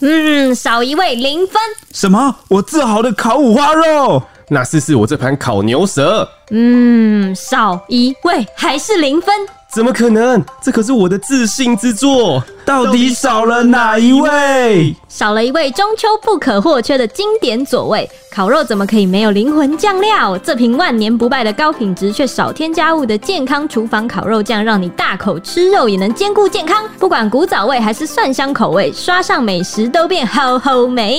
嗯，少一位零分。什么？我自豪的烤五花肉？那试试我这盘烤牛舌。嗯，少一位还是零分。怎么可能？这可是我的自信之作。到底少了哪一位？少了一位中秋不可或缺的经典佐味。烤肉怎么可以没有灵魂酱料？这瓶万年不败的高品质却少添加物的健康厨房烤肉酱，让你大口吃肉也能兼顾健康。不管古早味还是蒜香口味，刷上美食都变好好美。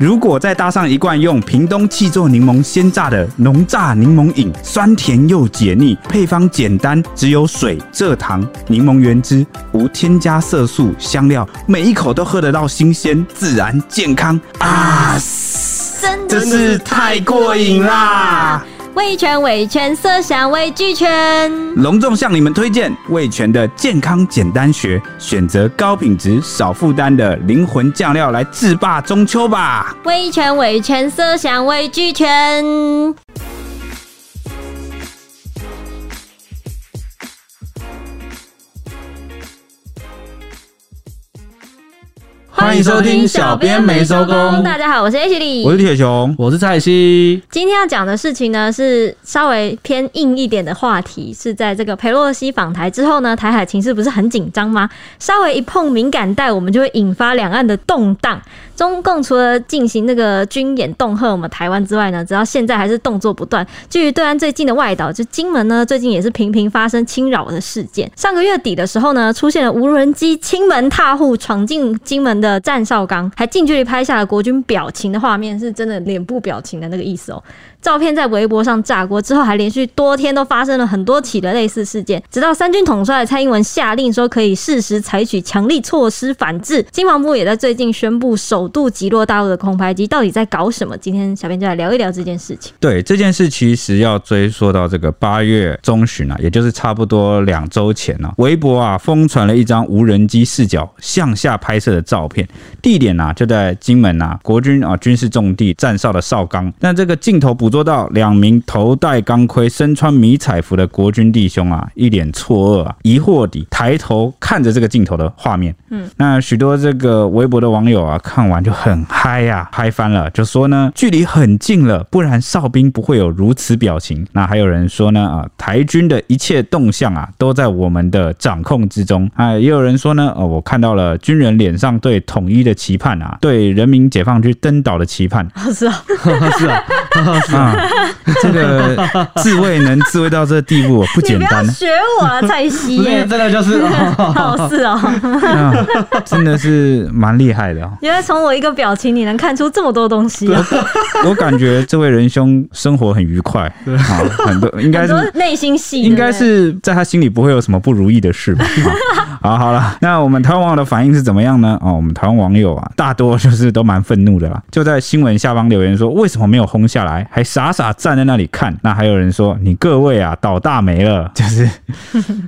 如果再搭上一罐用屏东气作柠檬鲜榨的浓榨柠檬饮，酸甜又解腻，配方简单，只有水、蔗糖、柠檬原汁，无添加色素、香料，每一口都喝得到新鲜、自然、健康啊！真是太过瘾啦！味全味全色香味俱全，隆重向你们推荐味全的健康简单学，选择高品质少负担的灵魂酱料来制霸中秋吧！味全味全色香味俱全。欢迎收听小编没收工。大家好，我是 H 李，我是铁雄，我是蔡西。今天要讲的事情呢，是稍微偏硬一点的话题。是在这个裴洛西访台之后呢，台海情势不是很紧张吗？稍微一碰敏感带，我们就会引发两岸的动荡。中共除了进行那个军演恫吓我们台湾之外呢，直到现在还是动作不断。距离对岸最近的外岛，就金门呢，最近也是频频发生侵扰的事件。上个月底的时候呢，出现了无人机亲门踏户闯进金门的的战哨刚，还近距离拍下了国军表情的画面，是真的脸部表情的那个意思哦。照片在微博上炸锅之后，还连续多天都发生了很多起的类似事件，直到三军统帅蔡英文下令说可以适时采取强力措施反制。经防部也在最近宣布首度击落大陆的空拍机，到底在搞什么？今天小编就来聊一聊这件事情。对，这件事其实要追溯到这个八月中旬啊，也就是差不多两周前啊，微博啊疯传了一张无人机视角向下拍摄的照片，地点啊就在金门啊国军啊军事重地战哨的哨岗，但这个镜头捕捉。说到两名头戴钢盔、身穿迷彩服的国军弟兄啊，一脸错愕啊，疑惑地抬头看着这个镜头的画面。嗯，那许多这个微博的网友啊，看完就很嗨呀、啊，嗨翻了，就说呢，距离很近了，不然哨兵不会有如此表情。那还有人说呢，啊，台军的一切动向啊，都在我们的掌控之中。啊，也有人说呢，哦，我看到了军人脸上对统一的期盼啊，对人民解放军登岛的期盼。是啊，是啊。这个自慰能自慰到这地步不简单。你不要学我啊，蔡西。真的就是，好是哦，真的是蛮厉害的哦。原来从我一个表情，你能看出这么多东西。我感觉这位仁兄生活很愉快，好很多应该是内心戏，应该是在他心里不会有什么不如意的事吧。好，好了，那我们台湾网友的反应是怎么样呢？哦，我们台湾网友啊，大多就是都蛮愤怒的啦，就在新闻下方留言说，为什么没有轰下来？还傻傻站在那里看，那还有人说你各位啊，倒大霉了，就是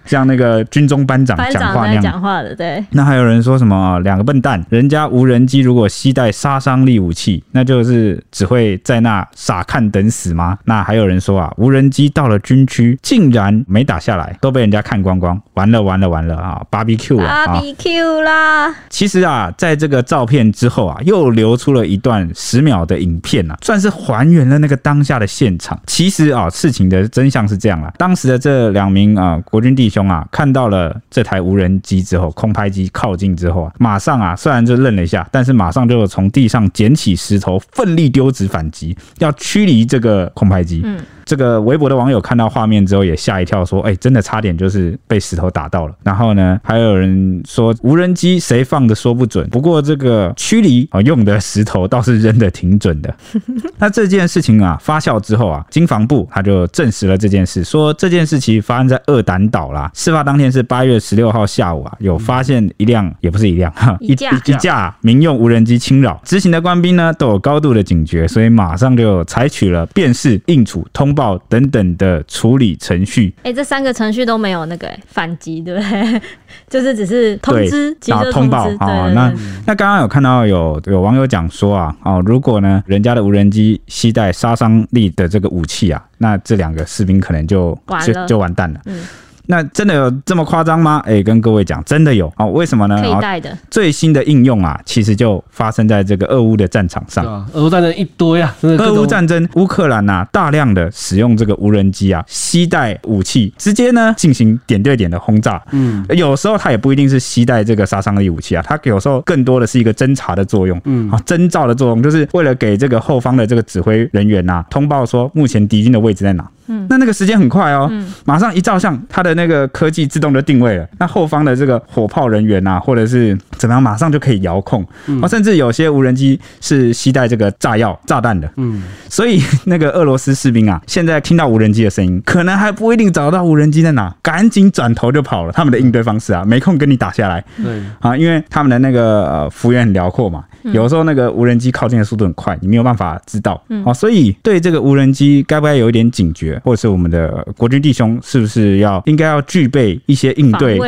像那个军中班长讲话那样讲话的，对。那还有人说什么两个笨蛋，人家无人机如果携带杀伤力武器，那就是只会在那傻看等死吗？那还有人说啊，无人机到了军区竟然没打下来，都被人家看光光，完了完了完了啊，BBQ 啊，BBQ 啦。其实啊，在这个照片之后啊，又流出了一段十秒的影片啊，算是还原了那个。当下的现场，其实啊，事情的真相是这样啦。当时的这两名啊国军弟兄啊，看到了这台无人机之后，空拍机靠近之后啊，马上啊，虽然就愣了一下，但是马上就从地上捡起石头，奋力丢掷反击，要驱离这个空拍机。嗯。这个微博的网友看到画面之后也吓一跳，说：“哎，真的差点就是被石头打到了。”然后呢，还有人说无人机谁放的说不准，不过这个驱离啊用的石头倒是扔的挺准的。那这件事情啊发酵之后啊，经防部他就证实了这件事，说这件事其实发生在二胆岛啦。事发当天是八月十六号下午啊，有发现一辆也不是一辆哈 一架一架民用无人机侵扰，执行的官兵呢都有高度的警觉，所以马上就采取了辨识、应处、通。报等等的处理程序，哎、欸，这三个程序都没有那个反击，对不对？就是只是通知，然后通报啊。那那刚刚有看到有有网友讲说啊，哦，如果呢人家的无人机携带杀伤力的这个武器啊，那这两个士兵可能就就就完蛋了。嗯那真的有这么夸张吗？哎、欸，跟各位讲，真的有啊、哦。为什么呢？可以带的最新的应用啊，其实就发生在这个俄乌的战场上。啊、俄乌战争一堆啊，真的。俄乌战争，乌克兰呐，大量的使用这个无人机啊，携带武器，直接呢进行点对点的轰炸。嗯，有时候它也不一定是携带这个杀伤力武器啊，它有时候更多的是一个侦察的作用。嗯，啊，征兆的作用，就是为了给这个后方的这个指挥人员呐、啊，通报说目前敌军的位置在哪。嗯，那那个时间很快哦，嗯，马上一照相，它的那个科技自动的定位了。那后方的这个火炮人员啊，或者是怎么样，马上就可以遥控。嗯，甚至有些无人机是携带这个炸药、炸弹的。嗯，所以那个俄罗斯士兵啊，现在听到无人机的声音，可能还不一定找到无人机在哪，赶紧转头就跑了。他们的应对方式啊，没空跟你打下来。对，啊，因为他们的那个呃幅员很辽阔嘛，有时候那个无人机靠近的速度很快，你没有办法知道。嗯，好，所以对这个无人机该不该有一点警觉？或者是我们的国军弟兄是不是要应该要具备一些应对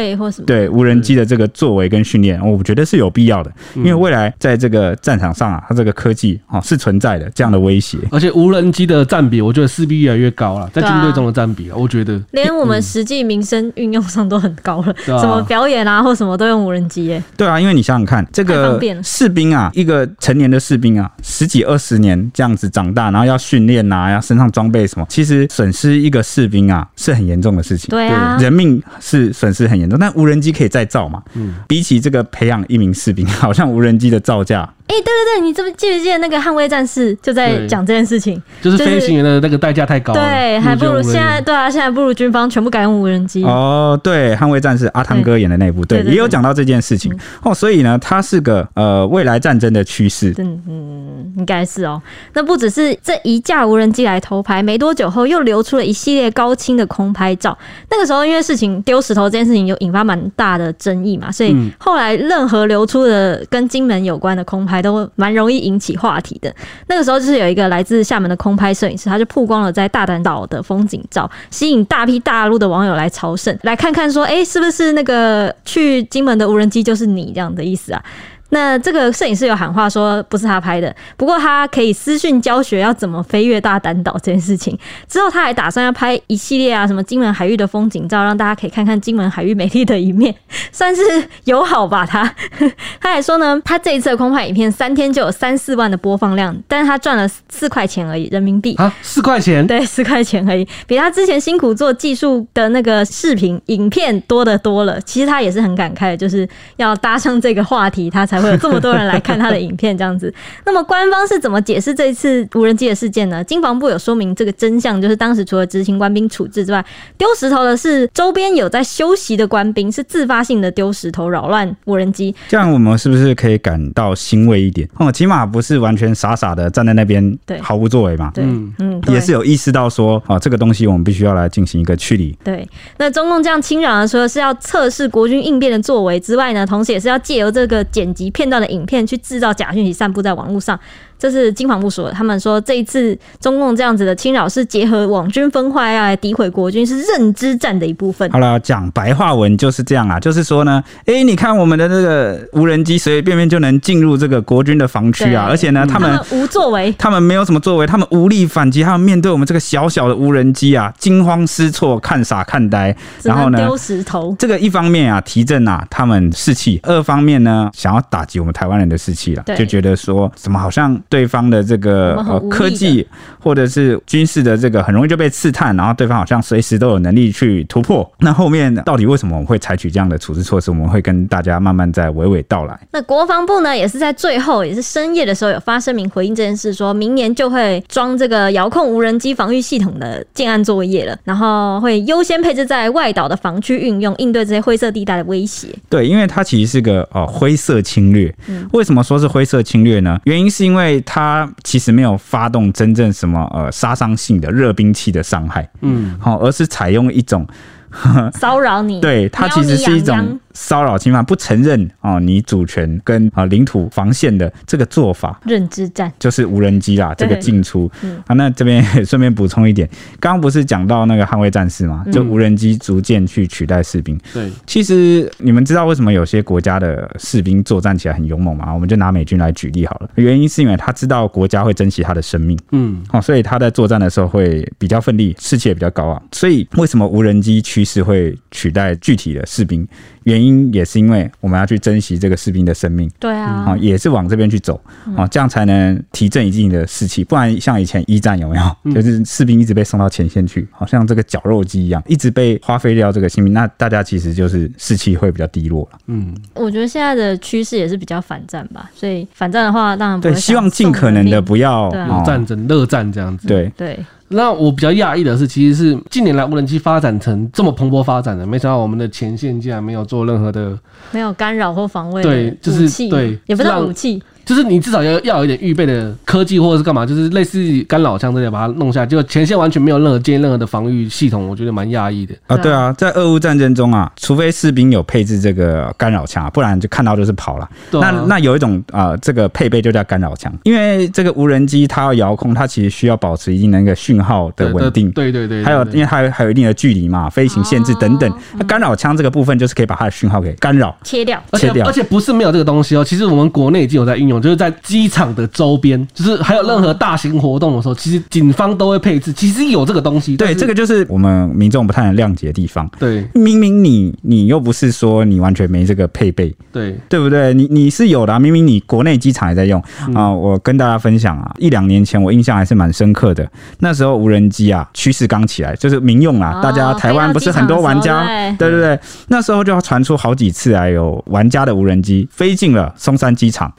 对无人机的这个作为跟训练？我觉得是有必要的，因为未来在这个战场上啊，它这个科技啊是存在的这样的威胁，而且无人机的占比，我觉得势必越来越高了，在军队中的占比啊，我觉得。连我们实际民生运用上都很高了，什么表演啊或什么都用无人机耶。对啊，因为你想想看，这个士兵啊，一个成年的士兵啊，十几二十年这样子长大，然后要训练啊，要身上装备什么，其实损失。一个士兵啊，是很严重的事情。对啊，人命是损失很严重。但无人机可以再造嘛？嗯，比起这个培养一名士兵，好像无人机的造价。哎、欸，对对对，你这不记不记得那个捍卫战士就在讲这件事情，就是飞行员的那个代价太高了，对，还不如现在，对啊，现在不如军方全部改用无人机。哦，对，捍卫战士阿汤哥演的那部，对，也有讲到这件事情。嗯、哦，所以呢，它是个呃未来战争的趋势。嗯嗯，应该是哦。那不只是这一架无人机来偷拍，没多久后又流出了一系列高清的空拍照。那个时候因为事情丢石头这件事情有引发蛮大的争议嘛，所以后来任何流出的跟金门有关的空拍都蛮容易。引起话题的那个时候，就是有一个来自厦门的空拍摄影师，他就曝光了在大胆岛的风景照，吸引大批大陆的网友来朝圣，来看看说，哎、是不是那个去金门的无人机就是你这样的意思啊？那这个摄影师有喊话说不是他拍的，不过他可以私讯教学要怎么飞越大胆岛这件事情。之后他还打算要拍一系列啊什么金门海域的风景照，让大家可以看看金门海域美丽的一面，算是友好吧。他 他还说呢，他这一次的空拍影片三天就有三四万的播放量，但是他赚了四块钱而已人民币啊，四块钱？对，四块钱而已，比他之前辛苦做技术的那个视频影片多得多了。其实他也是很感慨，就是要搭上这个话题，他才。会有这么多人来看他的影片，这样子。那么官方是怎么解释这一次无人机的事件呢？经防部有说明这个真相，就是当时除了执行官兵处置之外，丢石头的是周边有在休息的官兵，是自发性的丢石头扰乱无人机。这样我们是不是可以感到欣慰一点？哦，起码不是完全傻傻的站在那边，对，毫无作为嘛。对，嗯，也是有意识到说，啊，这个东西我们必须要来进行一个处理。对，那中共这样侵扰的时候，是要测试国军应变的作为之外呢，同时也是要借由这个剪辑。片段的影片去制造假讯息，散布在网络上。这是金防部说的，他们说这一次中共这样子的侵扰是结合网军分化要来诋毁国军，是认知战的一部分。好了，讲白话文就是这样啊，就是说呢，哎、欸，你看我们的这个无人机随随便便就能进入这个国军的防区啊，而且呢，他们，他们无作为，他们没有什么作为，他们无力反击，他们面对我们这个小小的无人机啊，惊慌失措，看傻看呆，然后呢，丢石头。这个一方面啊，提振啊他们士气；二方面呢，想要打击我们台湾人的士气了，就觉得说怎么好像对方的这个。呃，科技或者是军事的这个很容易就被刺探，然后对方好像随时都有能力去突破。那后面到底为什么我们会采取这样的处置措施？我们会跟大家慢慢再娓娓道来。那国防部呢，也是在最后也是深夜的时候有发声明回应这件事，说明年就会装这个遥控无人机防御系统的建案作业了，然后会优先配置在外岛的防区运用，应对这些灰色地带的威胁。对，因为它其实是个呃灰色侵略。嗯，为什么说是灰色侵略呢？原因是因为它其实。其实没有发动真正什么呃杀伤性的热兵器的伤害，嗯，好，而是采用一种 骚扰你，对，它其实是一种骚扰侵犯、不承认啊你主权跟啊领土防线的这个做法，认知战就是无人机啦，这个进出。嗯、啊，那这边 顺便补充一点，刚刚不是讲到那个捍卫战士嘛，就无人机逐渐去取代士兵。对、嗯，其实你们知道为什么有些国家的士兵作战起来很勇猛吗？我们就拿美军来举例好了，原因是因为他知道国家会珍惜他的生命，嗯，哦，所以他在作战的时候会比较奋力，士气也比较高昂。所以为什么无人机趋势会取代具体的士兵？原因也是因为我们要去珍惜这个士兵的生命，对啊，啊，也是往这边去走，啊，这样才能提振一定的士气。不然像以前一战有没有，就是士兵一直被送到前线去，好像这个绞肉机一样，一直被花费掉这个性命，那大家其实就是士气会比较低落了。嗯，我觉得现在的趋势也是比较反战吧，所以反战的话，当然对，希望尽可能的不要有战争、热战这样子。对对。那我比较讶异的是，其实是近年来无人机发展成这么蓬勃发展的，没想到我们的前线竟然没有做任何的，没有干扰或防卫，对，就是对，也不是武器。就是你至少要要有一点预备的科技或者是干嘛，就是类似干扰枪这些把它弄下来，就前线完全没有任何建任何的防御系统，我觉得蛮讶异的啊。对啊，在俄乌战争中啊，除非士兵有配置这个干扰枪，不然就看到就是跑了。那那有一种啊、呃，这个配备就叫干扰枪，因为这个无人机它要遥控，它其实需要保持一定的那个讯号的稳定。对对对，对，对，对，还有因为它还有一定的距离嘛，飞行限制等等。那干扰枪这个部分就是可以把它的讯号给干扰切掉，切掉。而且不是没有这个东西哦，其实我们国内已经有在运用，就是在机场。的周边，就是还有任何大型活动的时候，其实警方都会配置。其实有这个东西，对，这个就是我们民众不太能谅解的地方。对，明明你你又不是说你完全没这个配备，对，对不对？你你是有的啊，明明你国内机场也在用啊。我跟大家分享啊，一两年前我印象还是蛮深刻的。那时候无人机啊趋势刚起来，就是民用啊，大家台湾不是很多玩家，对对对，那时候就要传出好几次啊有玩家的无人机飞进了松山机场，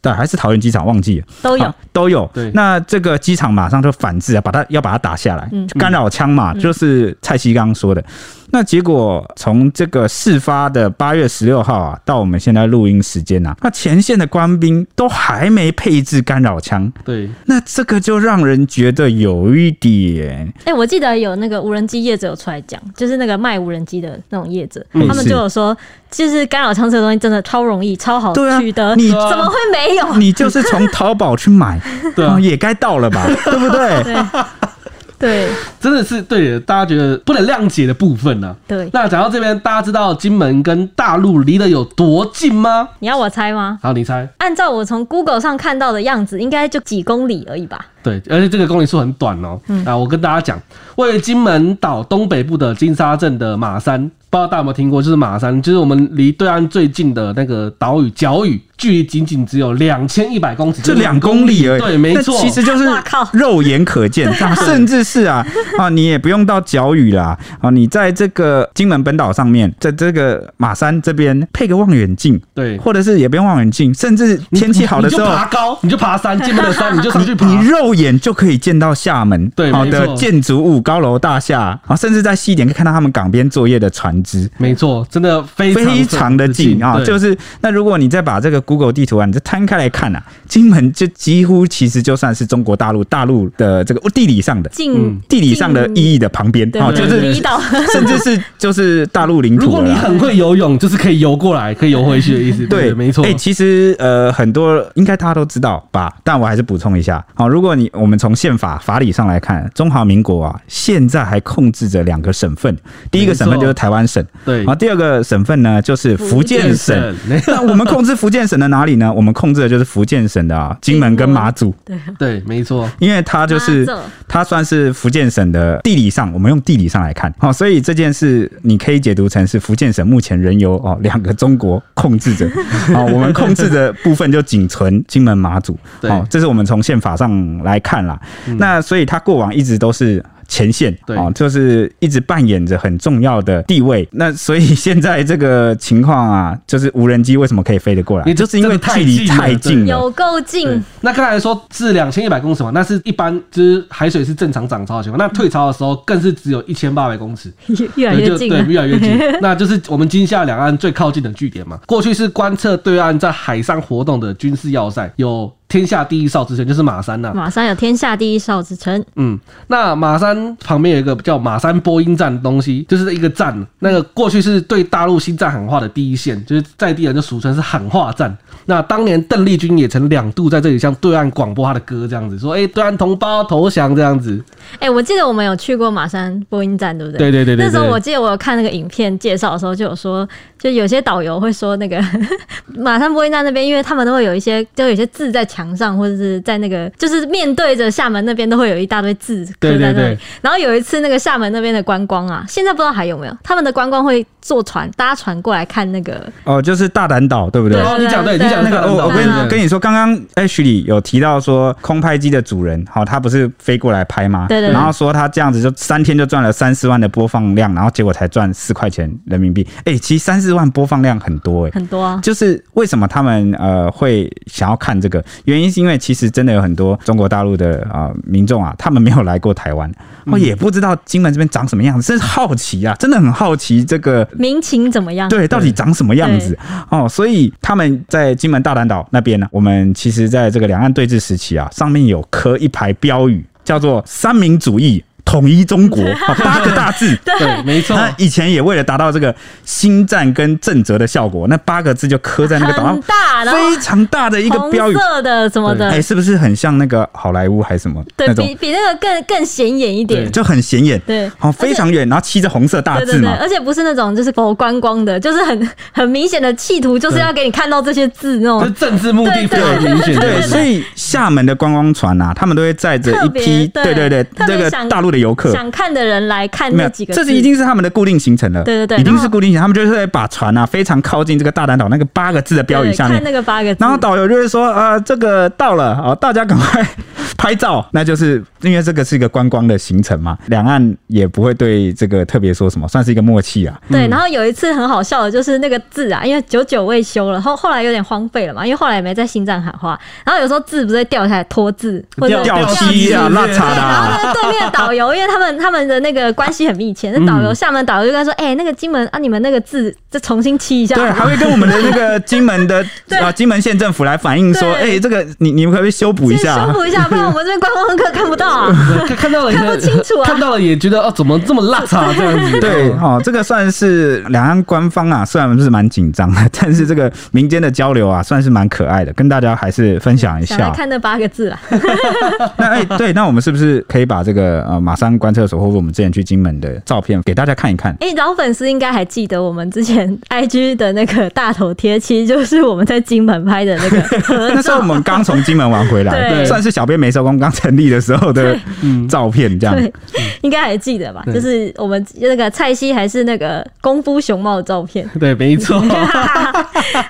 对，还是。桃园机场忘记了，都有都有。对，那这个机场马上就反制啊，把它要把它打下来，嗯、干扰枪嘛，嗯、就是蔡西刚刚说的。那结果从这个事发的八月十六号啊，到我们现在录音时间啊，那前线的官兵都还没配置干扰枪。对，那这个就让人觉得有一点。哎、欸，我记得有那个无人机业者有出来讲，就是那个卖无人机的那种业者，嗯、他们就有说，就是干扰枪这个东西真的超容易、超好取得，啊、你怎么会没有？你就是从淘宝去买，对啊，也该到了吧，对不对？对。对，真的是对，大家觉得不能谅解的部分呢、啊。对，那讲到这边，大家知道金门跟大陆离得有多近吗？你要我猜吗？好，你猜。按照我从 Google 上看到的样子，应该就几公里而已吧？对，而且这个公里数很短哦。嗯，啊，我跟大家讲，位于金门岛东北部的金沙镇的马山，不知道大家有没有听过？就是马山，就是我们离对岸最近的那个岛屿角屿。距离仅仅只有两千一百公尺，这两公里而已。对，没错，其实就是肉眼可见，甚至是啊 啊，你也不用到角屿啦。啊，你在这个金门本岛上面，在这个马山这边配个望远镜，对，或者是也不用望远镜，甚至天气好的时候，爬高，你就爬山，金门的山，你就上去爬，你肉眼就可以见到厦门对好的建筑物、高楼大厦啊，甚至在西点可以看到他们港边作业的船只，没错，真的非非常的近啊，就是那如果你再把这个 Google 地图啊，你这摊开来看啊，金门就几乎其实就算是中国大陆大陆的这个地理上的近地理上的意义的旁边啊，就是离岛，甚至是就是大陆领土。如果你很会游泳，就是可以游过来，可以游回去的意思。对，没错。哎，其实呃，很多应该大家都知道吧，但我还是补充一下。好，如果你我们从宪法法理上来看，中华民国啊，现在还控制着两个省份，第一个省份就是台湾省，对，然后第二个省份呢就是福建省。那我们控制福建省的哪里呢？我们控制的就是福建省的啊，金门跟马祖。对对，没错，因为它就是它算是福建省的地理上，我们用地理上来看，好，所以这件事你可以解读成是福建省目前仍由哦两个中国控制着，好，我们控制的部分就仅存金门马祖，好，这是我们从宪法上来看啦。那所以它过往一直都是。前线对啊，就是一直扮演着很重要的地位。那所以现在这个情况啊，就是无人机为什么可以飞得过来？也就是因为距离太近了，有够近。那刚才说是两千一百公尺嘛，那是一般就是海水是正常涨潮的情况。那退潮的时候更是只有一千八百公尺，越来越近，对，越来越近。那就是我们今夏两岸最靠近的据点嘛。过去是观测对岸在海上活动的军事要塞，有。天下第一哨之称，就是马山呐、啊。马山有天下第一哨之称。嗯，那马山旁边有一个叫马山播音站的东西，就是一个站，那个过去是对大陆新站喊话的第一线，就是在地人就俗称是喊话站。那当年邓丽君也曾两度在这里向对岸广播她的歌，这样子说：“哎、欸，对岸同胞投降。”这样子。哎、欸，我记得我们有去过马山播音站，对不对？对对对对，对。那时候我记得我有看那个影片介绍的时候，就有说，就有些导游会说那个 马上播音站那边，因为他们都会有一些，就有些字在墙上，或者是在那个，就是面对着厦门那边都会有一大堆字刻在那里。对对对。然后有一次那个厦门那边的观光啊，现在不知道还有没有，他们的观光会坐船搭船过来看那个。哦，就是大胆岛，对不对？哦，你讲对，你讲那个，我我跟跟你说，刚刚 Ashley 有提到说，空拍机的主人，好，他不是飞过来拍吗？对对。然后说他这样子就三天就赚了三四万的播放量，然后结果才赚四块钱人民币。哎、欸，其实三四万播放量很多哎、欸，很多啊。就是为什么他们呃会想要看这个？原因是因为其实真的有很多中国大陆的啊、呃、民众啊，他们没有来过台湾，哦，也不知道金门这边长什么样子，真是好奇啊，真的很好奇这个民情怎么样？对，到底长什么样子哦？所以他们在金门大胆岛那边呢，我们其实在这个两岸对峙时期啊，上面有刻一排标语。叫做三民主义。统一中国，八个大字，对，没错。那以前也为了达到这个新战跟正则的效果，那八个字就刻在那个岛上，大，非常大的一个标语，色的什么的，哎，是不是很像那个好莱坞还是什么？对，比比那个更更显眼一点，就很显眼，对，好，非常远，然后漆着红色大字嘛，而且不是那种就是否观光的，就是很 很明显的企图，就是要给你看到这些字那种，政治目的非常明显，对，所以厦门的观光船啊，他们都会载着一批，对对对，这个大陆的游客想看的。人来看那几个，这是已经是他们的固定行程了。对对对，已经是固定行程，他们就是会把船啊非常靠近这个大胆岛那个八个字的标语下面，看那个八个字，然后导游就会说啊、呃，这个到了啊，大家赶快拍照。那就是因为这个是一个观光的行程嘛，两岸也不会对这个特别说什么，算是一个默契啊。对，然后有一次很好笑的就是那个字啊，因为久久未修了，后后来有点荒废了嘛，因为后来也没在心战喊话，然后有时候字不是会掉下来脱字或者掉漆啊、落差的。然后对面的导游，因为他们他们的那个关系很密切，那导游厦门导游就跟他说：“哎、欸，那个金门啊，你们那个字再重新漆一下。”对，还会跟我们的那个 金门的啊金门县政府来反映说：“哎、欸，这个你你们可不可以修补一下？修补一下，不然我们这边观光客看不到啊，看到了看不清楚啊，看到了也觉得哦，怎么这么邋遢这样子？对，哦，这个算是两岸官方啊，虽然是蛮紧张的，但是这个民间的交流啊，算是蛮可爱的，跟大家还是分享一下。来看那八个字啊，那哎、欸，对，那我们是不是可以把这个呃马上观测所，或者我们之前去金门的照片给大家看一看。哎、欸，老粉丝应该还记得我们之前 IG 的那个大头贴，其实就是我们在金门拍的那个。那时候我们刚从金门玩回来，对，算是小编没收工刚成立的时候的照片，这样。对，应该还记得吧？就是我们那个蔡西还是那个功夫熊猫的照片。对，没错。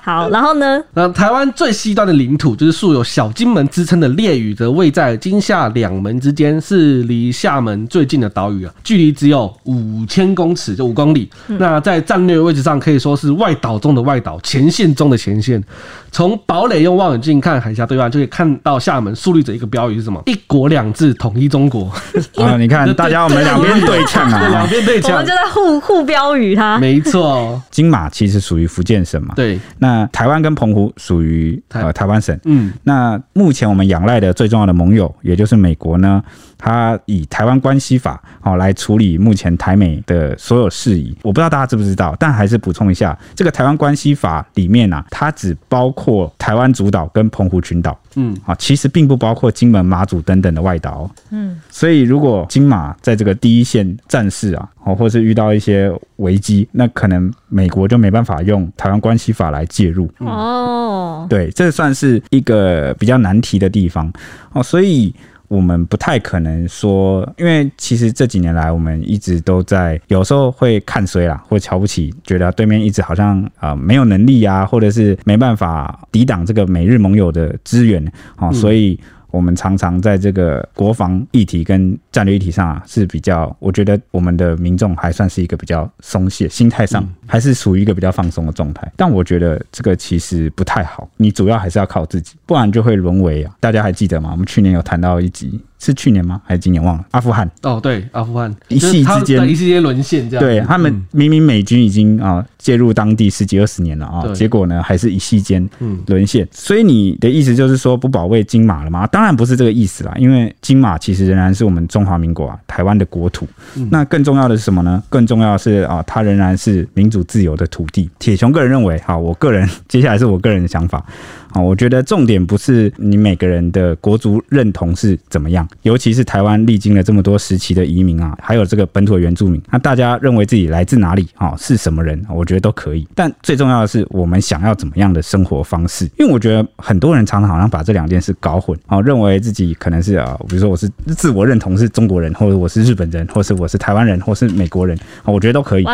好，然后呢？那台湾最西端的领土，就是素有小金门之称的烈屿，则位在金厦两门之间，是离厦门最近的岛屿啊，距离只有五千公尺，就五公里。那在战略位置上可以说是外岛中的外岛，前线中的前线。从堡垒用望远镜看海峡对岸，就可以看到厦门树立着一个标语是什么？一国两制，统一中国。啊，你看，大家我们两边对呛啊，两边对呛，我们就在互互标语它。没错，金马其实属于福建省嘛。对，那台湾跟澎湖属于呃台湾省。嗯，那目前我们仰赖的最重要的盟友，也就是美国呢。他以台湾关系法哦来处理目前台美的所有事宜，我不知道大家知不知道，但还是补充一下，这个台湾关系法里面啊，它只包括台湾主岛跟澎湖群岛，嗯，啊，其实并不包括金门、马祖等等的外岛，嗯，所以如果金马在这个第一线战事啊，哦，或是遇到一些危机，那可能美国就没办法用台湾关系法来介入，哦，对，这算是一个比较难题的地方。哦，所以。我们不太可能说，因为其实这几年来，我们一直都在有时候会看衰啦，或瞧不起，觉得对面一直好像啊、呃、没有能力啊，或者是没办法抵挡这个美日盟友的支援啊，所以。我们常常在这个国防议题跟战略议题上啊，是比较，我觉得我们的民众还算是一个比较松懈，心态上还是属于一个比较放松的状态。但我觉得这个其实不太好，你主要还是要靠自己，不然就会沦为啊。大家还记得吗？我们去年有谈到一集。是去年吗？还是今年忘了？阿富汗哦，对，阿富汗一夕之间，一夕间沦陷，这样。对他们明明美军已经啊介入当地十几二十年了啊，结果呢还是一夕间沦陷。所以你的意思就是说不保卫金马了吗？当然不是这个意思啦，因为金马其实仍然是我们中华民国啊台湾的国土。那更重要的是什么呢？更重要的是啊，它仍然是民主自由的土地。铁雄个人认为，好，我个人 接下来是我个人的想法。啊，我觉得重点不是你每个人的国族认同是怎么样，尤其是台湾历经了这么多时期的移民啊，还有这个本土的原住民，那大家认为自己来自哪里啊，是什么人，我觉得都可以。但最重要的是，我们想要怎么样的生活方式？因为我觉得很多人常常好像把这两件事搞混啊，认为自己可能是啊，比如说我是自我认同是中国人，或者我是日本人，或是我是台湾人，或是美国人啊，我觉得都可以。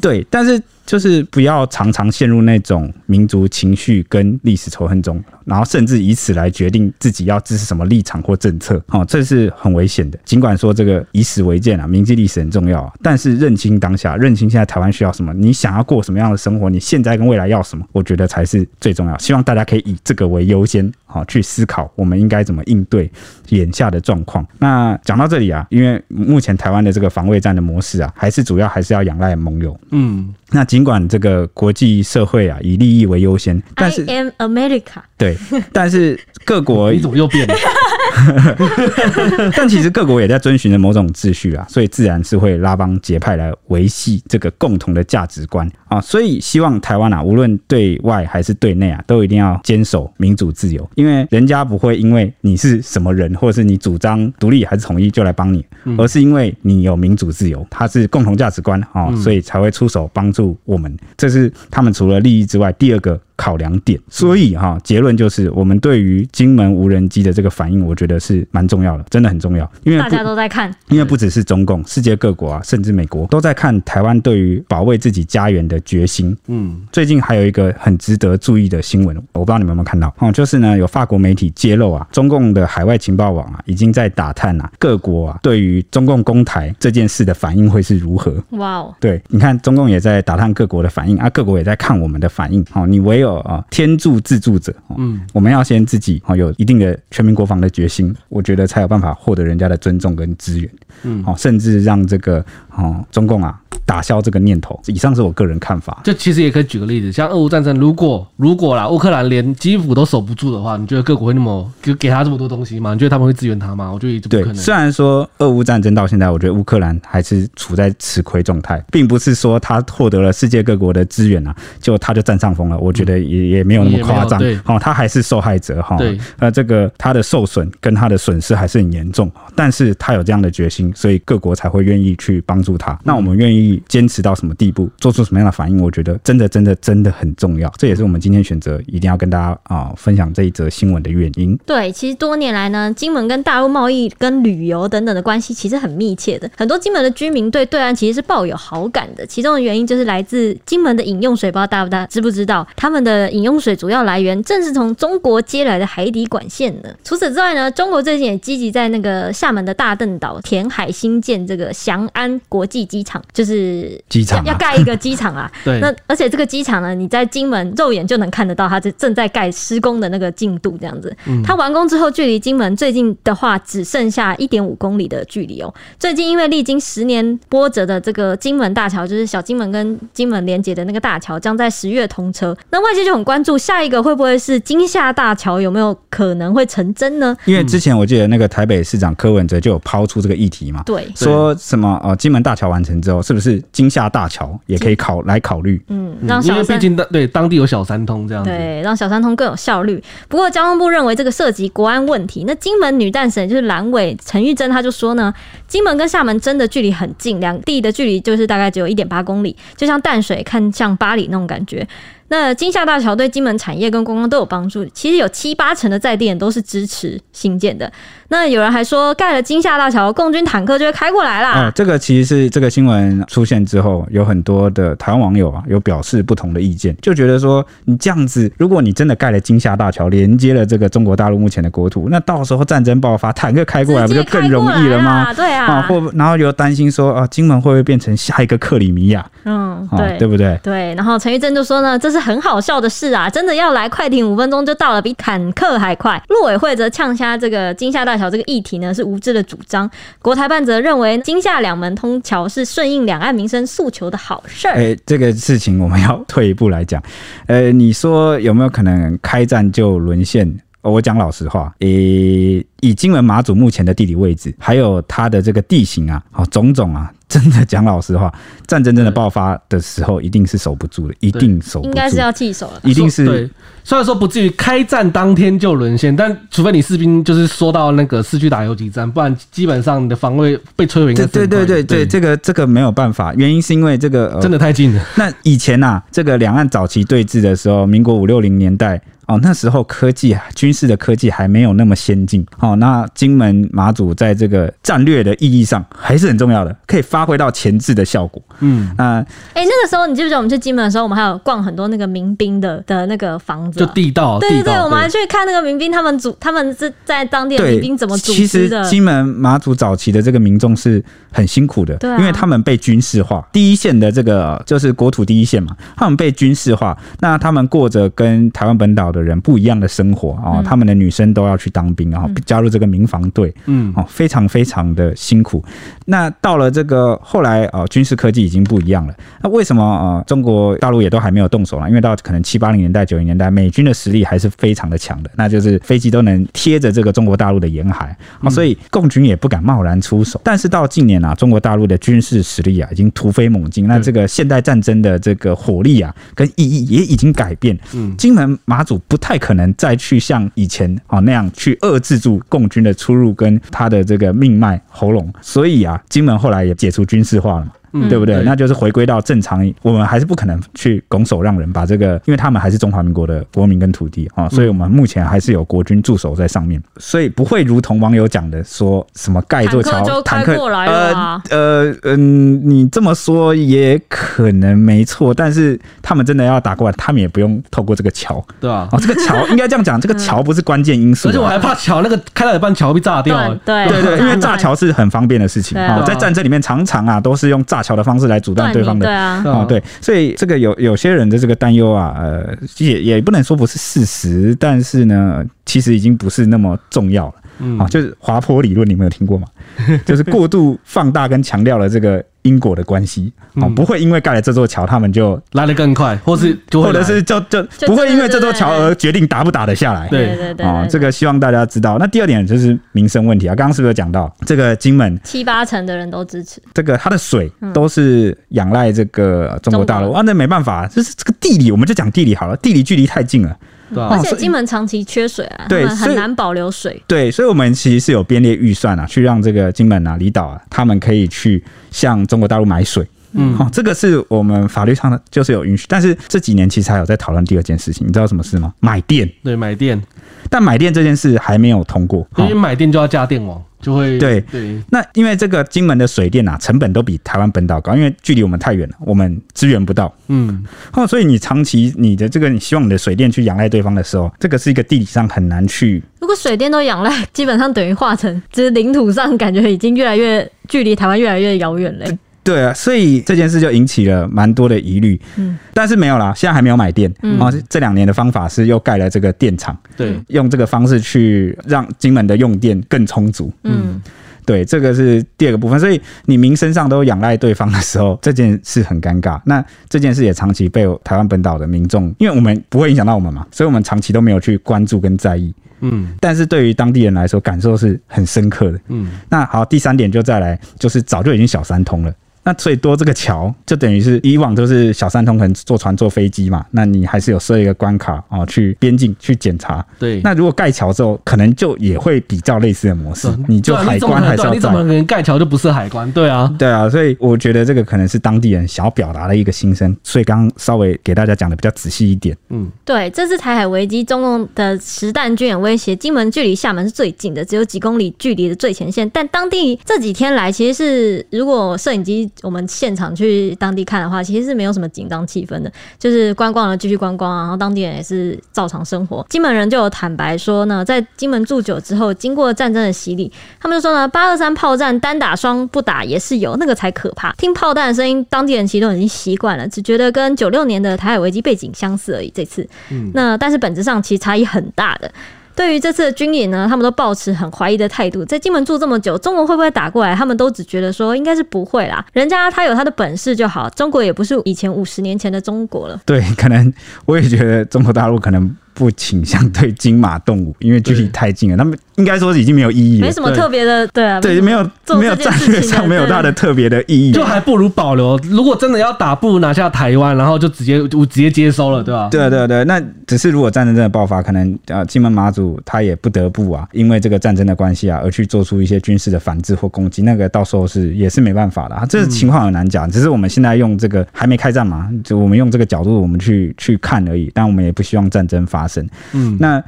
对，但是。就是不要常常陷入那种民族情绪跟历史仇恨中，然后甚至以此来决定自己要支持什么立场或政策，哦，这是很危险的。尽管说这个以史为鉴啊，铭记历史很重要啊，但是认清当下，认清现在台湾需要什么，你想要过什么样的生活，你现在跟未来要什么，我觉得才是最重要。希望大家可以以这个为优先，好去思考我们应该怎么应对眼下的状况。那讲到这里啊，因为目前台湾的这个防卫战的模式啊，还是主要还是要仰赖盟友，嗯。那尽管这个国际社会啊以利益为优先，但是 I am America 对，但是各国 你怎么又变了？但其实各国也在遵循着某种秩序啊，所以自然是会拉帮结派来维系这个共同的价值观啊。所以希望台湾啊，无论对外还是对内啊，都一定要坚守民主自由，因为人家不会因为你是什么人，或者是你主张独立还是统一就来帮你，而是因为你有民主自由，它是共同价值观啊，所以才会出手帮助我们。这是他们除了利益之外第二个考量点，所以哈，结论就是我们对于金门无人机的这个反应，我觉得是蛮重要的，真的很重要，因为大家都在看，因为不只是中共，世界各国啊，甚至美国都在看台湾对于保卫自己家园的决心。嗯，最近还有一个很值得注意的新闻，我不知道你们有没有看到哦，就是呢，有法国媒体揭露啊，中共的海外情报网啊，已经在打探啊，各国啊对于中共攻台这件事的反应会是如何。哇哦，对，你看中共也在打探各国的反应啊，各国也在看我们的反应。哦，你唯有。啊，天助自助者，嗯，我们要先自己啊有一定的全民国防的决心，我觉得才有办法获得人家的尊重跟资源，嗯，好，甚至让这个哦中共啊。打消这个念头。以上是我个人看法。就其实也可以举个例子，像俄乌战争，如果如果啦，乌克兰连基辅都守不住的话，你觉得各国会那么给给他这么多东西吗？你觉得他们会支援他吗？我觉得也不可能。对，虽然说俄乌战争到现在，我觉得乌克兰还是处在吃亏状态，并不是说他获得了世界各国的资源啊，就他就占上风了。我觉得也、嗯、也没有那么夸张。对，哦，他还是受害者哈。对，呃，这个他的受损跟他的损失还是很严重，但是他有这样的决心，所以各国才会愿意去帮助他。那我们愿意。坚持到什么地步，做出什么样的反应，我觉得真的、真的、真的很重要。这也是我们今天选择一定要跟大家啊、分享这一则新闻的原因。对，其实多年来呢，金门跟大陆贸易、跟旅游等等的关系其实很密切的。很多金门的居民对对岸其实是抱有好感的。其中的原因就是来自金门的饮用水，不知道大不大知不知道？他们的饮用水主要来源正是从中国接来的海底管线呢。除此之外呢，中国最近也积极在那个厦门的大嶝岛填海新建这个翔安国际机场，就是。机场要盖一个机场啊，对，那而且这个机场呢，你在金门肉眼就能看得到，它正正在盖施工的那个进度这样子。嗯它完工之后，距离金门最近的话，只剩下一点五公里的距离哦。最近因为历经十年波折的这个金门大桥，就是小金门跟金门连接的那个大桥，将在十月通车。那外界就很关注，下一个会不会是金厦大桥？有没有可能会成真呢？因为之前我记得那个台北市长柯文哲就有抛出这个议题嘛，对，说什么呃，金门大桥完成之后，是不是？金厦大桥也可以考来考虑，嗯，让小三，因为毕竟当对当地有小三通这样子，对，让小三通更有效率。不过交通部认为这个涉及国安问题。那金门女战神就是蓝委陈玉珍，她就说呢，金门跟厦门真的距离很近，两地的距离就是大概只有一点八公里，就像淡水看向巴黎那种感觉。那金厦大桥对金门产业跟观光都有帮助，其实有七八成的在地人都是支持新建的。那有人还说，盖了金厦大桥，共军坦克就会开过来啦。哦，这个其实是这个新闻出现之后，有很多的台湾网友啊，有表示不同的意见，就觉得说，你这样子，如果你真的盖了金厦大桥，连接了这个中国大陆目前的国土，那到时候战争爆发，坦克开过来不就更容易了吗？对啊，啊，或然后又担心说，啊，金门会不会变成下一个克里米亚？嗯，对，对不对？对。然后陈玉珍就说呢，这是。是很好笑的事啊！真的要来，快艇五分钟就到了，比坦克还快。陆委会则呛虾这个金厦大桥这个议题呢，是无知的主张。国台办则认为金厦两门通桥是顺应两岸民生诉求的好事儿。哎、这个事情我们要退一步来讲。呃，你说有没有可能开战就沦陷？我讲老实话，诶、欸，以金门马祖目前的地理位置，还有它的这个地形啊，好种种啊，真的讲老实话，战争真的爆发的时候，一定是守不住的，一定守不住，应该是要弃守了，一定是。对，虽然说不至于开战当天就沦陷，但除非你士兵就是说到那个市区打游击战，不然基本上你的防卫被摧毁。对对对对对，这个这个没有办法，原因是因为这个、呃、真的太近了。那以前呐、啊，这个两岸早期对峙的时候，民国五六零年代。哦，那时候科技啊，军事的科技还没有那么先进。哦，那金门马祖在这个战略的意义上还是很重要的，可以发挥到前置的效果。嗯，那哎、欸，那个时候你记不记得我们去金门的时候，我们还有逛很多那个民兵的的那个房子、啊，就地道。对对对，我们还去看那个民兵，他们组，他们是在当地的民兵怎么组织的。其实金门马祖早期的这个民众是很辛苦的，对、啊，因为他们被军事化，第一线的这个就是国土第一线嘛，他们被军事化，那他们过着跟台湾本岛的人不一样的生活啊，他们的女生都要去当兵，然后加入这个民防队，嗯，哦，非常非常的辛苦。那到了这个后来啊，军事科技已经不一样了。那为什么啊？中国大陆也都还没有动手了？因为到可能七八零年代、九零年代，美军的实力还是非常的强的，那就是飞机都能贴着这个中国大陆的沿海啊，所以共军也不敢贸然出手。但是到近年啊，中国大陆的军事实力啊，已经突飞猛进。那这个现代战争的这个火力啊，跟意义也已经改变。嗯，金门马祖不太可能再。去像以前啊那样去遏制住共军的出入跟他的这个命脉喉咙，所以啊，金门后来也解除军事化了嘛。嗯、对不对？那就是回归到正常，我们还是不可能去拱手让人，把这个，因为他们还是中华民国的国民跟土地啊，所以我们目前还是有国军驻守在上面，所以不会如同网友讲的说什么盖座桥，坦克过来呃呃嗯，你这么说也可能没错，但是他们真的要打过来，他们也不用透过这个桥，对啊，哦，这个桥应该这样讲，这个桥不是关键因素，而且我还怕桥那个开到一半桥被炸掉，对对。对，因为炸桥是很方便的事情啊，在战争里面常常啊都是用炸。桥的方式来阻断对方的，对啊，啊，对，所以这个有有些人的这个担忧啊，呃，也也不能说不是事实，但是呢，其实已经不是那么重要了，嗯，啊，就是滑坡理论，你们有听过吗？就是过度放大跟强调了这个。因果的关系，哦，不会因为盖了这座桥，他们就来得更快，或是或者是就就不会因为这座桥而决定打不打得下来。对对对，啊，这个希望大家知道。那第二点就是民生问题啊，刚刚是不是有讲到这个金门七八成的人都支持。这个，它的水都是仰赖这个中国大陆。啊，那没办法，就是这个地理，我们就讲地理好了，地理距离太近了。对啊，而且金门长期缺水啊，对，很难保留水。对，所以我们其实是有编列预算啊，去让这个金门啊、离岛啊，他们可以去向中国大陆买水。嗯，好，这个是我们法律上的就是有允许，但是这几年其实还有在讨论第二件事情，你知道什么事吗？买电。对，买电，但买电这件事还没有通过，因为买电就要架电网。就会对对，那因为这个金门的水电啊，成本都比台湾本岛高，因为距离我们太远了，我们支援不到。嗯，哦，所以你长期你的这个，你希望你的水电去仰赖对方的时候，这个是一个地理上很难去。如果水电都仰赖，基本上等于化成，就是领土上感觉已经越来越距离台湾越来越遥远了。对啊，所以这件事就引起了蛮多的疑虑。嗯，但是没有啦，现在还没有买电。嗯，然后这两年的方法是又盖了这个电厂，对，用这个方式去让金门的用电更充足。嗯，对，这个是第二个部分。所以你民生上都仰赖对方的时候，这件事很尴尬。那这件事也长期被台湾本岛的民众，因为我们不会影响到我们嘛，所以我们长期都没有去关注跟在意。嗯，但是对于当地人来说，感受是很深刻的。嗯，那好，第三点就再来，就是早就已经小三通了。那最多这个桥就等于是以往都是小三通，可能坐船坐飞机嘛，那你还是有设一个关卡啊，去边境去检查。对。那如果盖桥之后，可能就也会比较类似的模式，你就海关还是要。你怎么可能盖桥就不是海关？对啊，对啊，所以我觉得这个可能是当地人想要表达的一个心声，所以刚刚稍微给大家讲的比较仔细一点。嗯，对，这次台海危机，中共的实弹军演威胁，金门距离厦门是最近的，只有几公里距离的最前线，但当地这几天来其实是如果摄影机。我们现场去当地看的话，其实是没有什么紧张气氛的，就是观光了继续观光，然后当地人也是照常生活。金门人就有坦白说呢，在金门住久之后，经过战争的洗礼，他们就说呢，八二三炮战单打双不打也是有，那个才可怕。听炮弹的声音，当地人其实都已经习惯了，只觉得跟九六年的台海危机背景相似而已。这次，嗯，那但是本质上其实差异很大的。对于这次的军演呢，他们都抱持很怀疑的态度。在金门住这么久，中国会不会打过来？他们都只觉得说应该是不会啦，人家他有他的本事就好。中国也不是以前五十年前的中国了。对，可能我也觉得中国大陆可能。不倾向对金马动武，因为距离太近了，他们应该说是已经没有意义了，没什么特别的，对啊，对，没有没有战略上没有大的特别的意义，就还不如保留。如果真的要打，不如拿下台湾，然后就直接就直接接收了，对吧？对对对，那只是如果战争真的爆发，可能呃，金门马祖他也不得不啊，因为这个战争的关系啊，而去做出一些军事的反制或攻击，那个到时候是也是没办法的啊，这个情况很难讲。只是我们现在用这个还没开战嘛，就我们用这个角度我们去去看而已，但我们也不希望战争发生。嗯。那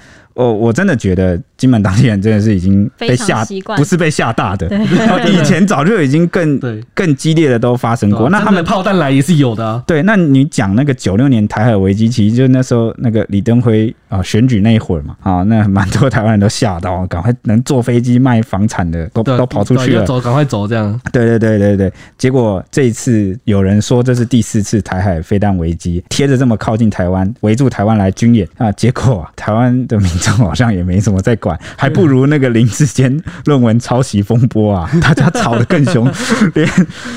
我我真的觉得。金门当地人真的是已经被吓，不是被吓大的。以前早就已经更更激烈的都发生过。那他们炮弹来也是有的啊。对，那你讲那个九六年台海危机，其实就那时候那个李登辉啊选举那一会儿嘛啊，那蛮多台湾人都吓到，赶快能坐飞机卖房产的都都跑出去了，走赶快走这样。对对对对对，结果这一次有人说这是第四次台海飞弹危机，贴着这么靠近台湾，围住台湾来军演啊，结果啊，台湾的民众好像也没什么在管。还不如那个林志坚论文抄袭风波啊，大家吵得更凶，连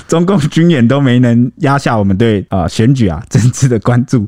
中共军演都没能压下我们对啊选举啊政治的关注，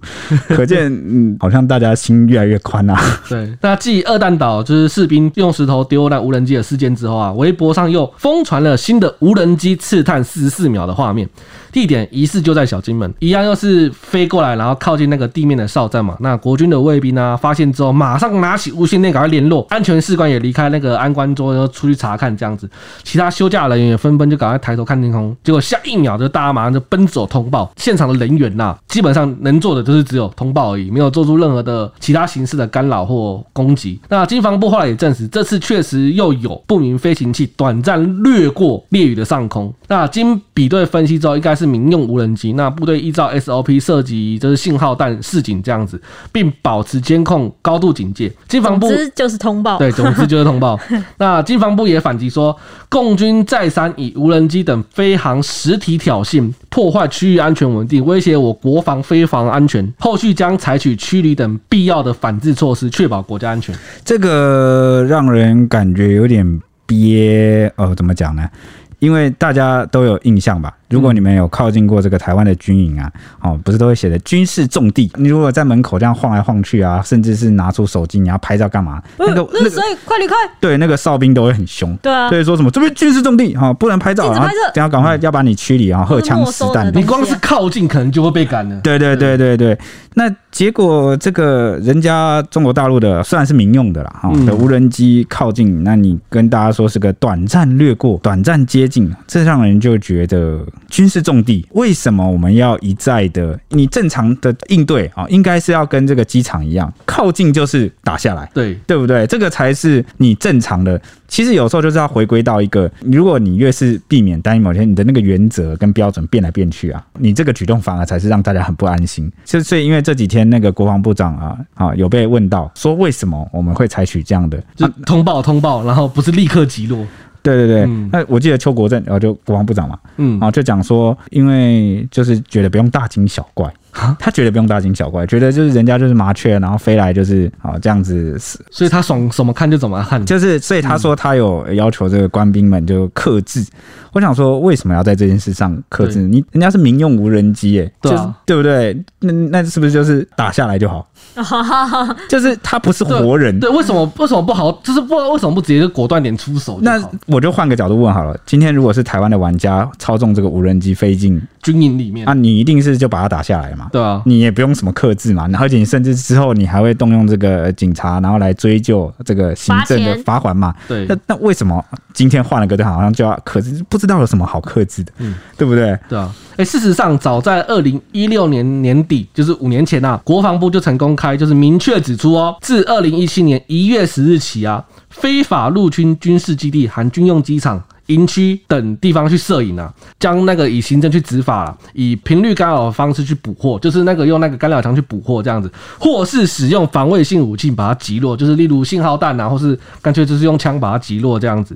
可见嗯，好像大家心越来越宽啊。对，那继二弹岛就是士兵用石头丢那无人机的事件之后啊，微博上又疯传了新的无人机刺探四十四秒的画面。地点疑似就在小金门，一样又是飞过来，然后靠近那个地面的哨站嘛。那国军的卫兵呢，发现之后马上拿起无线电赶快联络，安全士官也离开那个安官桌，然后出去查看这样子。其他休假人员也纷纷就赶快抬头看天空，结果下一秒就大家马上就奔走通报。现场的人员呐，基本上能做的就是只有通报而已，没有做出任何的其他形式的干扰或攻击。那经防部后来也证实，这次确实又有不明飞行器短暂掠过烈屿的上空。那经比对分析之后，应该是。民用无人机，那部队依照 SOP 设计，就是信号弹示警这样子，并保持监控，高度警戒。经防部就是通报，对，总之就是通报。那经防部也反击说，共军再三以无人机等飞航实体挑衅，破坏区域安全稳定，威胁我国防飞防安全。后续将采取驱离等必要的反制措施，确保国家安全。这个让人感觉有点憋，呃，怎么讲呢？因为大家都有印象吧。如果你们有靠近过这个台湾的军营啊，哦，不是都会写的军事重地？你如果在门口这样晃来晃去啊，甚至是拿出手机，你要拍照干嘛？那个，那所以快离开。对，那个哨兵都会很凶。对啊。所以说什么这边军事重地哈，不能拍照，然后等下赶快要把你驱离啊，荷枪实弹。你光是靠近，可能就会被赶了。对对对对对。那结果这个人家中国大陆的虽然是民用的啦，哈，的无人机靠近，那你跟大家说是个短暂掠过、短暂接近，这让人就觉得。军事重地，为什么我们要一再的？你正常的应对啊，应该是要跟这个机场一样，靠近就是打下来，对对不对？这个才是你正常的。其实有时候就是要回归到一个，如果你越是避免单一某天，你的那个原则跟标准变来变去啊，你这个举动反而才是让大家很不安心。就所以，因为这几天那个国防部长啊啊有被问到，说为什么我们会采取这样的，就通报通报，然后不是立刻击落。对对对，那、嗯、我记得邱国正，然后就国防部长嘛，嗯，啊，就讲说，因为就是觉得不用大惊小怪。他觉得不用大惊小怪，觉得就是人家就是麻雀，然后飞来就是啊这样子，所以他爽怎么看就怎么看，就是所以他说他有要求这个官兵们就克制。嗯、我想说为什么要在这件事上克制？你人家是民用无人机耶，对、啊、对不对？那那是不是就是打下来就好？就是他不是活人，对，对？为什么为什么不好？就是不为什么不直接就果断点出手？那我就换个角度问好了，今天如果是台湾的玩家操纵这个无人机飞进军营里面，啊，你一定是就把它打下来嘛？对啊，你也不用什么克制嘛，而且你甚至之后你还会动用这个警察，然后来追究这个行政的罚款嘛。对，那那为什么今天换了个队，好像就要克制？不知道有什么好克制的，嗯，对不对？对啊，哎，事实上，早在二零一六年年底，就是五年前啊，国防部就曾公开，就是明确指出哦，自二零一七年一月十日起啊，非法陆军军事基地含军用机场。营区等地方去摄影啊，将那个以行政去执法啦，以频率干扰的方式去捕获，就是那个用那个干扰枪去捕获这样子，或是使用防卫性武器把它击落，就是例如信号弹啊，或是干脆就是用枪把它击落这样子。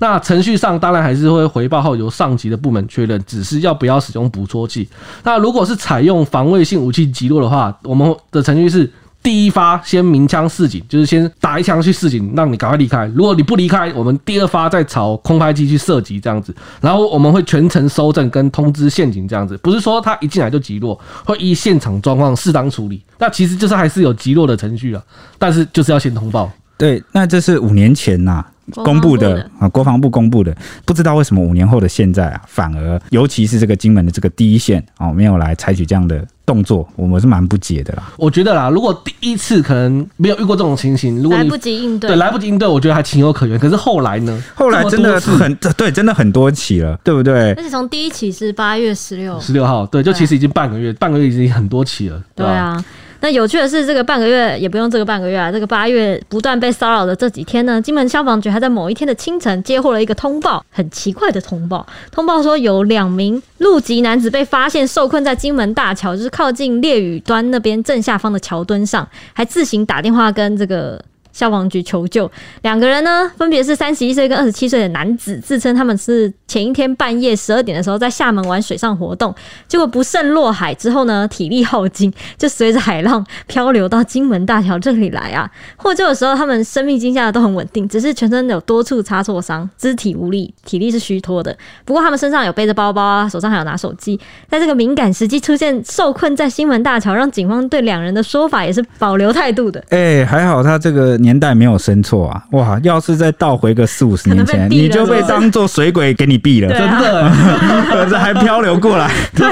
那程序上当然还是会回报后由上级的部门确认，只是要不要使用捕捉器。那如果是采用防卫性武器击落的话，我们的程序是第一发先鸣枪示警，就是先打一枪去示警，让你赶快离开。如果你不离开，我们第二发再朝空拍机去射击这样子。然后我们会全程搜证跟通知陷阱这样子，不是说他一进来就击落，会依现场状况适当处理。那其实就是还是有击落的程序了，但是就是要先通报。对，那这是五年前呐、公布的啊，国防部公布的，不知道为什么五年后的现在啊，反而尤其是这个金门的这个第一线哦，没有来采取这样的动作，我们是蛮不解的啦。我觉得啦，如果第一次可能没有遇过这种情形，如果来不及应对，对，来不及应对，我觉得还情有可原。可是后来呢？后来真的很对，真的很多起了，对不对？而且从第一起是八月十六，十六号，对，就其实已经半个月，半个月已经很多起了，对啊。那有趣的是，这个半个月也不用这个半个月啊，这个八月不断被骚扰的这几天呢，金门消防局还在某一天的清晨接获了一个通报，很奇怪的通报。通报说有两名陆籍男子被发现受困在金门大桥，就是靠近烈屿端那边正下方的桥墩上，还自行打电话跟这个。消防局求救，两个人呢，分别是三十一岁跟二十七岁的男子，自称他们是前一天半夜十二点的时候在厦门玩水上活动，结果不慎落海之后呢，体力耗尽，就随着海浪漂流到金门大桥这里来啊。获救的时候，他们生命惊吓都很稳定，只是全身有多处擦挫伤，肢体无力，体力是虚脱的。不过他们身上有背着包包啊，手上还有拿手机。在这个敏感时机出现受困在金门大桥，让警方对两人的说法也是保留态度的。哎、还好他这个。年代没有生错啊！哇，要是再倒回个四五十年前，你就被当做水鬼给你毙了，真的，可是还漂流过来，对，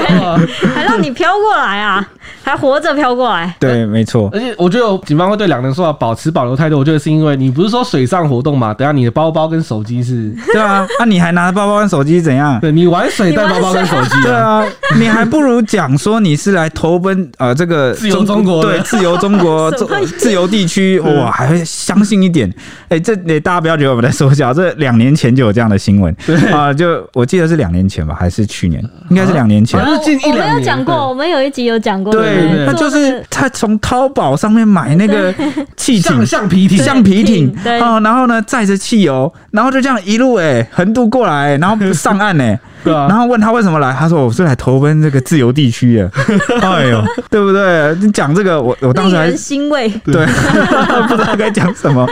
还让你飘过来啊，还活着飘过来，对，没错。而且我觉得警方会对两人说保持保留态度，我觉得是因为你不是说水上活动嘛？等下你的包包跟手机是，对啊，那、啊、你还拿着包包跟手机怎样？对，你玩水带包包跟手机，对啊，你还不如讲说你是来投奔呃这个自由中国，对，自由中国 自由地区，哇，还会。相信一点，哎、欸，这你大家不要觉得我们在说笑，这两年前就有这样的新闻，对。啊，就我记得是两年前吧，还是去年？应该是两年前。我们有讲过，我们有一集有讲过，对，他就是他从淘宝上面买那个汽艇、橡 皮艇、橡皮艇，啊，然后呢载着汽油，然后就这样一路哎横渡过来，然后上岸呢。对啊，然后问他为什么来，他说我是来投奔这个自由地区的。哎呦，对不对？你讲这个，我我当时还欣慰，对，不知道该讲什么。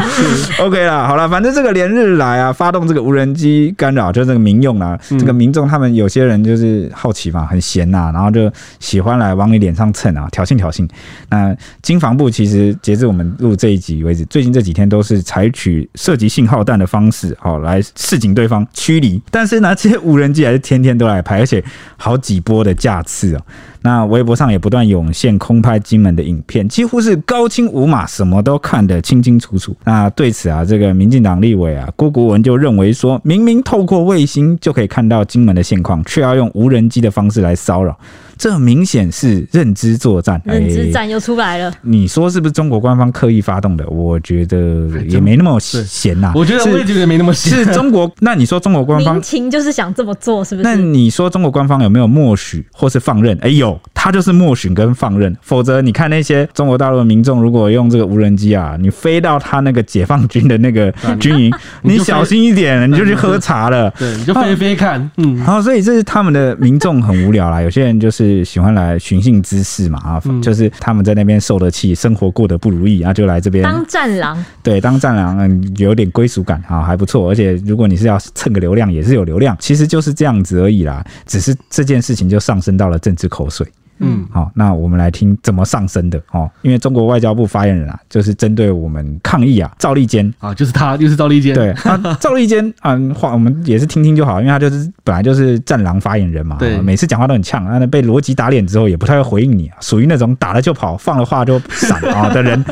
OK 啦，好了，反正这个连日来啊，发动这个无人机干扰，就是这个民用啊，这个民众他们有些人就是好奇嘛，很闲呐、啊，然后就喜欢来往你脸上蹭啊，挑衅挑衅。那经防部其实截至我们录这一集为止，最近这几天都是采取涉及信号弹的方式，好来示警对方驱离。但是呢，这些无人机还天天都来拍，而且好几波的架次哦。那微博上也不断涌现空拍金门的影片，几乎是高清无码，什么都看得清清楚楚。那对此啊，这个民进党立委啊郭国文就认为说，明明透过卫星就可以看到金门的现况，却要用无人机的方式来骚扰。这明显是认知作战，认知战又出来了。你说是不是中国官方刻意发动的？我觉得也没那么闲呐。我觉得我也觉得没那么闲。是中国？那你说中国官方？民情就是想这么做，是不是？那你说中国官方有没有默许或是放任？哎，有，他就是默许跟放任。否则你看那些中国大陆的民众，如果用这个无人机啊，你飞到他那个解放军的那个 军营，你小心一点，你就去喝茶了。对，你就飞飞看。嗯，好，所以这是他们的民众很无聊啦。有些人就是。是喜欢来寻衅滋事嘛啊，就是他们在那边受的气，生活过得不如意，然后就来这边当战狼。对，当战狼，嗯，有点归属感啊，还不错。而且如果你是要蹭个流量，也是有流量，其实就是这样子而已啦。只是这件事情就上升到了政治口水。嗯，好，那我们来听怎么上升的哦。因为中国外交部发言人啊，就是针对我们抗议啊，赵立坚啊，就是他，就是赵立坚。对，啊，赵立坚啊，话我们也是听听就好，因为他就是本来就是战狼发言人嘛，对，每次讲话都很呛，那被罗辑打脸之后也不太会回应你啊，属于那种打了就跑，放了话就闪啊 的人，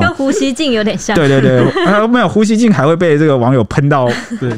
跟胡锡进有点像。对对对，啊，没有胡锡进还会被这个网友喷到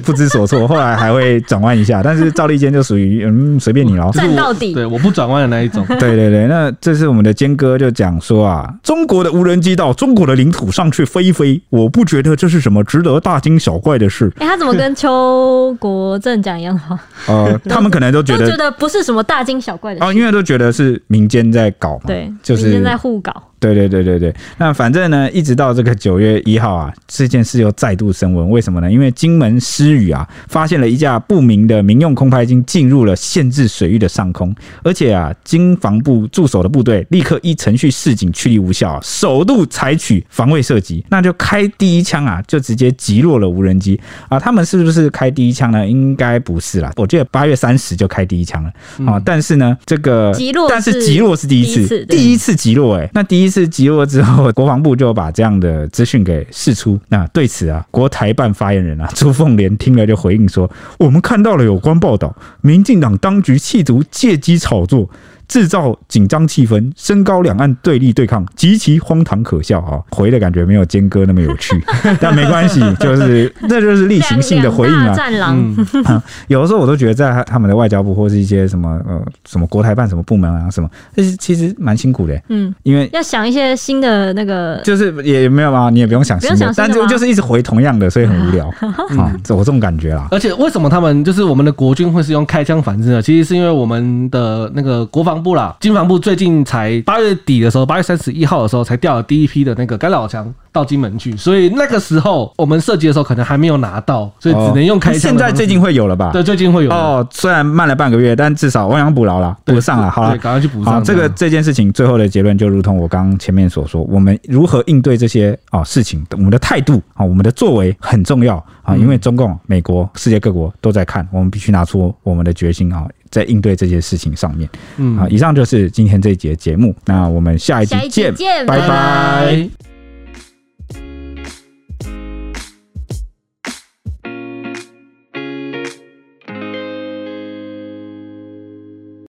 不知所措，后来还会转弯一下，但是赵立坚就属于嗯随便你喽，战到底，对，我不转弯的那一种。对对对对，那这是我们的坚哥就讲说啊，中国的无人机到中国的领土上去飞一飞，我不觉得这是什么值得大惊小怪的事。哎、欸，他怎么跟邱国正讲一样的话？呃，他们可能都觉得都觉得不是什么大惊小怪的事哦，因为都觉得是民间在搞嘛，对，就是民间在互搞。对对对对对，那反正呢，一直到这个九月一号啊，这件事又再度升温。为什么呢？因为金门失语啊，发现了一架不明的民用空拍机进入了限制水域的上空，而且啊，金防部驻守的部队立刻依程序示警，驱离无效，首度采取防卫射击，那就开第一枪啊，就直接击落了无人机啊。他们是不是开第一枪呢？应该不是啦，我记得八月三十就开第一枪了啊。但是呢，这个击落，但是击落是第一次，第一次击落哎、欸，那第。一次击落之后，国防部就把这样的资讯给释出。那对此啊，国台办发言人啊朱凤莲听了就回应说：“我们看到了有关报道，民进党当局企图借机炒作。”制造紧张气氛，升高两岸对立对抗，极其荒唐可笑啊！回的感觉没有坚哥那么有趣，但没关系，就是这就是例行性的回应啊。战狼、嗯，有的时候我都觉得在他们的外交部或是一些什么呃什么国台办什么部门啊什么，其实其实蛮辛苦的。嗯，因为要想一些新的那个，就是也没有啊，你也不用想新的，但就就是一直回同样的，所以很无聊 啊。我这种感觉啦。而且为什么他们就是我们的国军会是用开枪反制呢？其实是因为我们的那个国防。部啦，经防部最近才八月底的时候，八月三十一号的时候才调了第一批的那个干扰枪到金门去，所以那个时候我们射击的时候可能还没有拿到，所以只能用开枪、哦。现在最近会有了吧？对，最近会有哦。虽然慢了半个月，但至少亡羊补牢了，补上了。好了，赶快去补上。这个这件事情最后的结论就如同我刚刚前面所说，我们如何应对这些啊事情，我们的态度啊，我们的作为很重要啊，因为中共、美国、世界各国都在看，我们必须拿出我们的决心啊。在应对这些事情上面，嗯，好，以上就是今天这一节节目，那我们下一集见，集见，拜拜。拜拜。